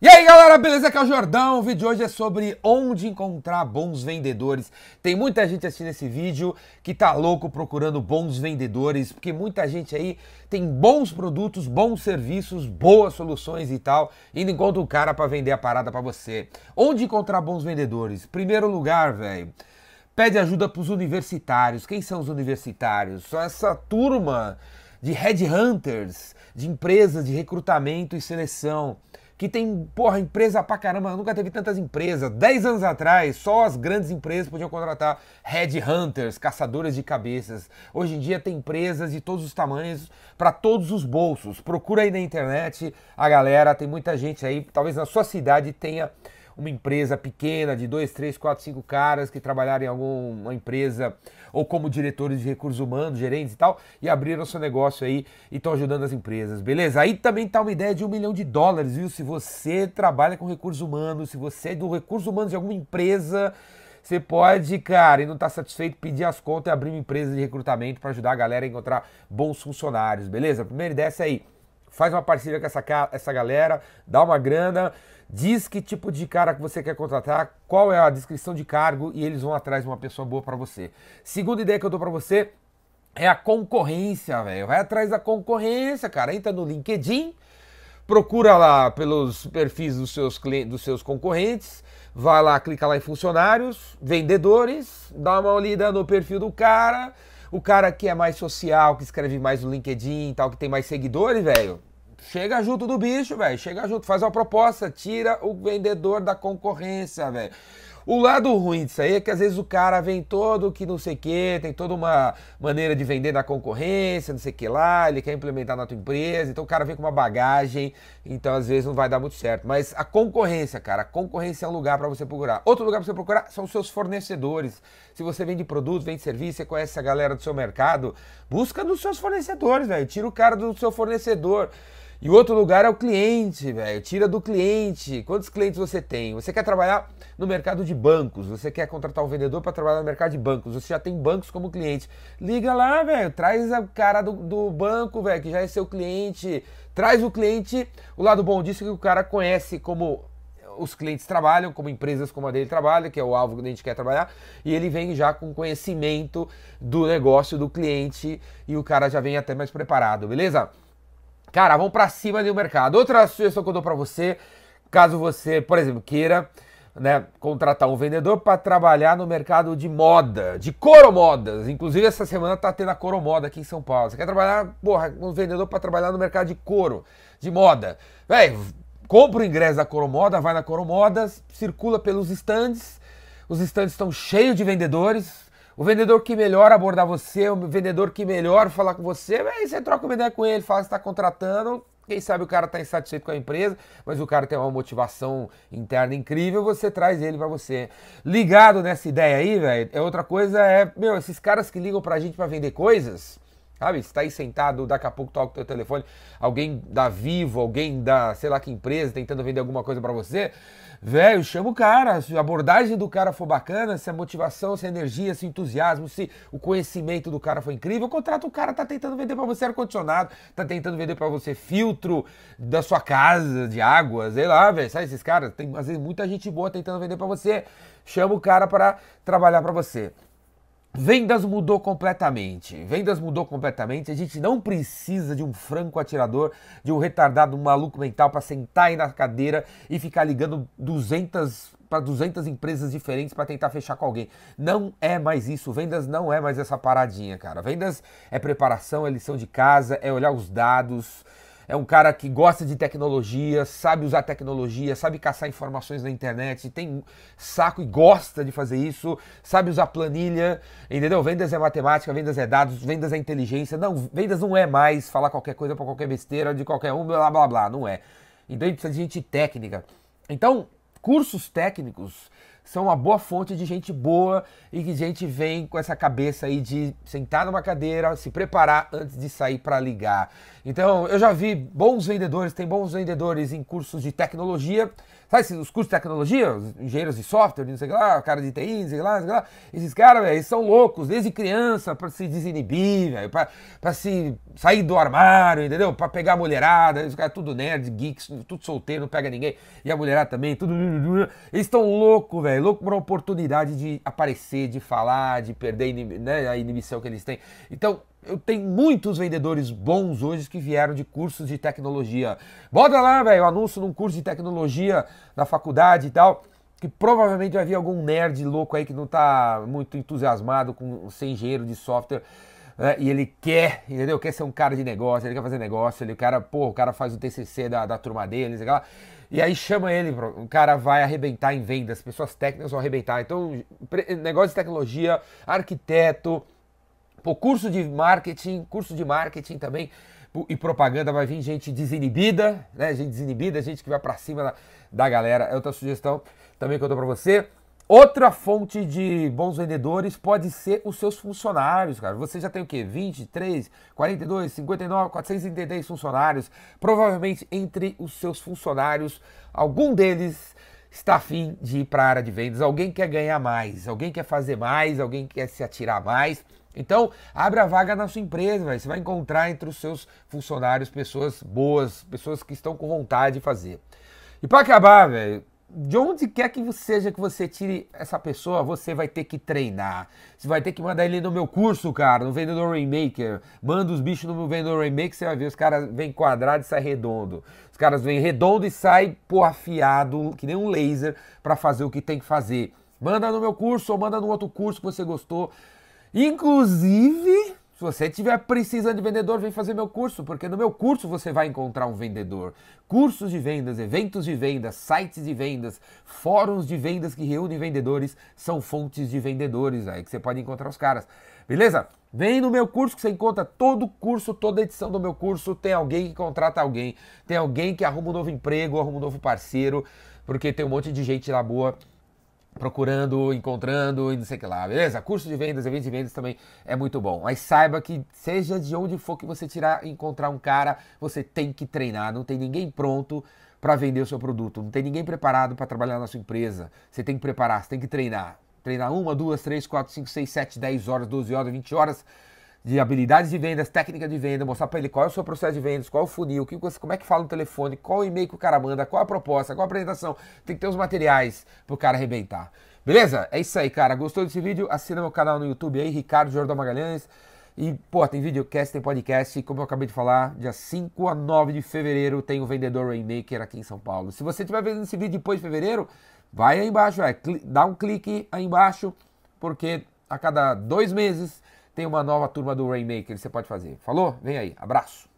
E aí galera, beleza? Aqui é o Jordão. O vídeo de hoje é sobre onde encontrar bons vendedores. Tem muita gente assistindo esse vídeo que tá louco procurando bons vendedores, porque muita gente aí tem bons produtos, bons serviços, boas soluções e tal, e não encontra um cara para vender a parada para você. Onde encontrar bons vendedores? Primeiro lugar, velho, pede ajuda pros universitários. Quem são os universitários? São essa turma de headhunters, de empresas de recrutamento e seleção que tem, porra, empresa pra caramba, nunca teve tantas empresas. Dez anos atrás, só as grandes empresas podiam contratar headhunters, caçadores de cabeças. Hoje em dia tem empresas de todos os tamanhos, para todos os bolsos. Procura aí na internet a galera, tem muita gente aí, talvez na sua cidade tenha uma empresa pequena de dois, três, quatro, cinco caras que trabalharam em alguma empresa ou como diretores de recursos humanos, gerentes e tal, e abriram seu negócio aí e estão ajudando as empresas, beleza? Aí também tá uma ideia de um milhão de dólares, viu? Se você trabalha com recursos humanos, se você é do recursos humanos de alguma empresa, você pode, cara, e não está satisfeito, pedir as contas e abrir uma empresa de recrutamento para ajudar a galera a encontrar bons funcionários, beleza? A primeira ideia é essa aí. Faz uma parceria com essa, essa galera, dá uma grana, diz que tipo de cara que você quer contratar, qual é a descrição de cargo e eles vão atrás de uma pessoa boa para você. Segunda ideia que eu dou para você é a concorrência, velho. Vai atrás da concorrência, cara. Entra no LinkedIn, procura lá pelos perfis dos seus clientes, dos seus concorrentes, vai lá, clica lá em funcionários, vendedores, dá uma olhada no perfil do cara. O cara que é mais social, que escreve mais no LinkedIn e tal, que tem mais seguidores, velho, Chega junto do bicho, velho. Chega junto, faz uma proposta, tira o vendedor da concorrência, velho. O lado ruim disso aí é que às vezes o cara vem todo que não sei o que, tem toda uma maneira de vender na concorrência, não sei o que lá, ele quer implementar na tua empresa, então o cara vem com uma bagagem, então às vezes não vai dar muito certo. Mas a concorrência, cara, a concorrência é um lugar para você procurar. Outro lugar para você procurar são os seus fornecedores. Se você vende produto, vende serviço, você conhece a galera do seu mercado, busca dos seus fornecedores, velho. Tira o cara do seu fornecedor. E o outro lugar é o cliente, velho. Tira do cliente. Quantos clientes você tem? Você quer trabalhar no mercado de bancos, você quer contratar um vendedor para trabalhar no mercado de bancos, você já tem bancos como cliente. Liga lá, velho. Traz a cara do, do banco, velho, que já é seu cliente. Traz o cliente. O lado bom disso é que o cara conhece como os clientes trabalham, como empresas como a dele trabalha, que é o alvo que a gente quer trabalhar, e ele vem já com conhecimento do negócio do cliente e o cara já vem até mais preparado, beleza? Cara, vamos para cima do mercado. Outra sugestão que eu dou para você, caso você, por exemplo, queira né, contratar um vendedor para trabalhar no mercado de moda, de coromodas. Inclusive, essa semana tá tendo a coromoda aqui em São Paulo. Você quer trabalhar, porra, um vendedor para trabalhar no mercado de couro, de moda. Velho, compra o ingresso da coromoda, vai na coromoda, circula pelos estandes. Os estandes estão cheios de vendedores, o vendedor que melhor abordar você, o vendedor que melhor falar com você, aí você troca uma ideia com ele, fala que está contratando, quem sabe o cara está insatisfeito com a empresa, mas o cara tem uma motivação interna incrível, você traz ele para você. Ligado nessa ideia aí, velho, é outra coisa, é, meu, esses caras que ligam pra gente para vender coisas, sabe? Você tá aí sentado, daqui a pouco toca o teu telefone, alguém da Vivo, alguém da, sei lá que empresa, tentando vender alguma coisa para você, velho, chama o cara. Se a abordagem do cara for bacana, se a motivação, se a energia, se o entusiasmo, se o conhecimento do cara for incrível, contrata o cara, tá tentando vender para você ar-condicionado, tá tentando vender para você filtro da sua casa, de água, sei lá, velho. Sabe esses caras? Tem às vezes muita gente boa tentando vender para você. Chama o cara para trabalhar para você. Vendas mudou completamente. Vendas mudou completamente. A gente não precisa de um franco atirador, de um retardado, um maluco mental para sentar aí na cadeira e ficar ligando 200 para 200 empresas diferentes para tentar fechar com alguém. Não é mais isso. Vendas não é mais essa paradinha, cara. Vendas é preparação, é lição de casa, é olhar os dados, é um cara que gosta de tecnologia, sabe usar tecnologia, sabe caçar informações na internet, tem saco e gosta de fazer isso, sabe usar planilha, entendeu? Vendas é matemática, vendas é dados, vendas é inteligência. Não, vendas não é mais falar qualquer coisa para qualquer besteira de qualquer um, blá blá blá, não é. Então a gente precisa de gente técnica. Então, cursos técnicos são uma boa fonte de gente boa e que gente vem com essa cabeça aí de sentar numa cadeira, se preparar antes de sair para ligar. Então, eu já vi bons vendedores, tem bons vendedores em cursos de tecnologia, sabe os cursos de tecnologia, os engenheiros de software, não sei lá, cara de TI, não sei lá, não sei lá. Esses caras, velho, são loucos desde criança para se desinibir, velho, para se sair do armário, entendeu? Para pegar a mulherada, os caras tudo nerd, geeks, tudo solteiro, não pega ninguém, e a mulherada também, tudo. Eles estão loucos, velho, louco por uma oportunidade de aparecer, de falar, de perder né, a inibição que eles têm. Então, eu tenho muitos vendedores bons hoje que vieram de cursos de tecnologia. Bota lá, velho, anúncio num curso de tecnologia na faculdade e tal, que provavelmente vai vir algum nerd louco aí que não tá muito entusiasmado com ser engenheiro de software. Né, e ele quer, entendeu? Quer ser um cara de negócio, ele quer fazer negócio, ele, o cara, pô, o cara faz o TCC da, da turma dele, sei lá, e aí chama ele, o cara vai arrebentar em vendas, pessoas técnicas vão arrebentar. Então, negócio de tecnologia, arquiteto, Pô, curso de marketing, curso de marketing também e propaganda vai vir gente desinibida, né? Gente desinibida, gente que vai para cima da, da galera. É outra sugestão também que eu dou para você. Outra fonte de bons vendedores pode ser os seus funcionários, cara. Você já tem o quê? 23, 42, 59, 433 funcionários. Provavelmente entre os seus funcionários, algum deles está afim de ir para a área de vendas. Alguém quer ganhar mais, alguém quer fazer mais, alguém quer se atirar mais. Então, abre a vaga na sua empresa, véio. você vai encontrar entre os seus funcionários pessoas boas, pessoas que estão com vontade de fazer. E para acabar, velho, de onde quer que seja que você tire essa pessoa, você vai ter que treinar. Você vai ter que mandar ele no meu curso, cara, no Vendedor Rainmaker. Manda os bichos no meu Vendedor Rainmaker, você vai ver, os caras vêm quadrado e sai redondo. Os caras vêm redondo e sai, pô, afiado, que nem um laser, para fazer o que tem que fazer. Manda no meu curso ou manda no outro curso que você gostou. Inclusive, se você estiver precisando de vendedor, vem fazer meu curso, porque no meu curso você vai encontrar um vendedor. Cursos de vendas, eventos de vendas, sites de vendas, fóruns de vendas que reúnem vendedores, são fontes de vendedores aí que você pode encontrar os caras. Beleza? Vem no meu curso que você encontra todo curso, toda edição do meu curso. Tem alguém que contrata alguém, tem alguém que arruma um novo emprego, arruma um novo parceiro, porque tem um monte de gente lá boa procurando, encontrando e não sei o que lá, beleza? Curso de vendas, eventos de vendas também é muito bom. Mas saiba que seja de onde for que você tirar encontrar um cara, você tem que treinar, não tem ninguém pronto para vender o seu produto, não tem ninguém preparado para trabalhar na sua empresa. Você tem que preparar, você tem que treinar. Treinar uma, duas, três, quatro, cinco, seis, sete, dez horas, doze horas, vinte horas de habilidades de vendas, técnica de venda, mostrar para ele qual é o seu processo de vendas, qual é o funil, que você, como é que fala no telefone, qual o e-mail que o cara manda, qual a proposta, qual a apresentação. Tem que ter os materiais pro cara arrebentar. Beleza? É isso aí, cara. Gostou desse vídeo? Assina meu canal no YouTube aí, Ricardo Jordão Magalhães. E, pô, tem videocast, tem podcast. Como eu acabei de falar, dia 5 a 9 de fevereiro tem o Vendedor Rainmaker aqui em São Paulo. Se você estiver vendo esse vídeo depois de fevereiro, vai aí embaixo, é, dá um clique aí embaixo, porque a cada dois meses tem uma nova turma do Rainmaker que você pode fazer. Falou? Vem aí. Abraço.